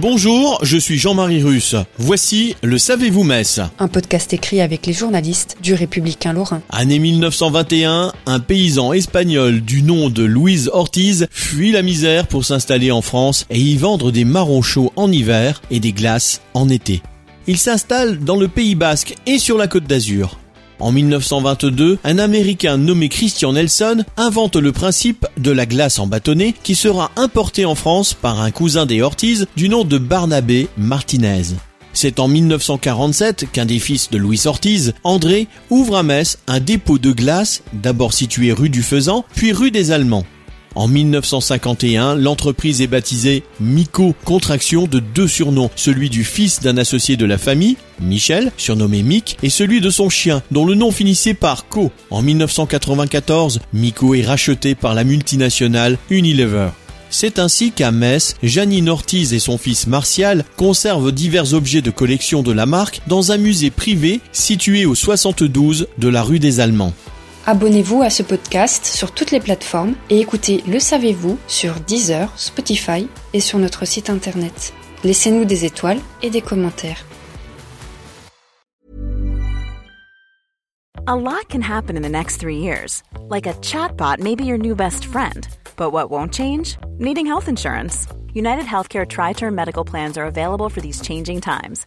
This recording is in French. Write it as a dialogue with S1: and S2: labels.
S1: Bonjour, je suis Jean-Marie Russe. Voici le Savez-vous Metz
S2: Un podcast écrit avec les journalistes du Républicain Lorrain.
S1: Année 1921, un paysan espagnol du nom de Louise Ortiz fuit la misère pour s'installer en France et y vendre des marrons chauds en hiver et des glaces en été. Il s'installe dans le Pays Basque et sur la Côte d'Azur. En 1922, un Américain nommé Christian Nelson invente le principe de la glace en bâtonnet qui sera importée en France par un cousin des Ortiz du nom de Barnabé Martinez. C'est en 1947 qu'un des fils de Louis Ortiz, André, ouvre à Metz un dépôt de glace, d'abord situé rue du Faisan, puis rue des Allemands. En 1951, l'entreprise est baptisée Mico, contraction de deux surnoms, celui du fils d'un associé de la famille, Michel, surnommé Mick, et celui de son chien, dont le nom finissait par Co. En 1994, Mico est racheté par la multinationale Unilever. C'est ainsi qu'à Metz, Janine Ortiz et son fils Martial conservent divers objets de collection de la marque dans un musée privé situé au 72 de la rue des Allemands.
S2: Abonnez-vous à ce podcast sur toutes les plateformes et écoutez Le Savez-vous sur Deezer, Spotify et sur notre site internet. Laissez-nous des étoiles et des commentaires.
S3: A lot can happen in the next three years. Like a chatbot may be your new best friend. But what won't change? Needing health insurance. United Healthcare Tri Term Medical Plans are available for these changing times.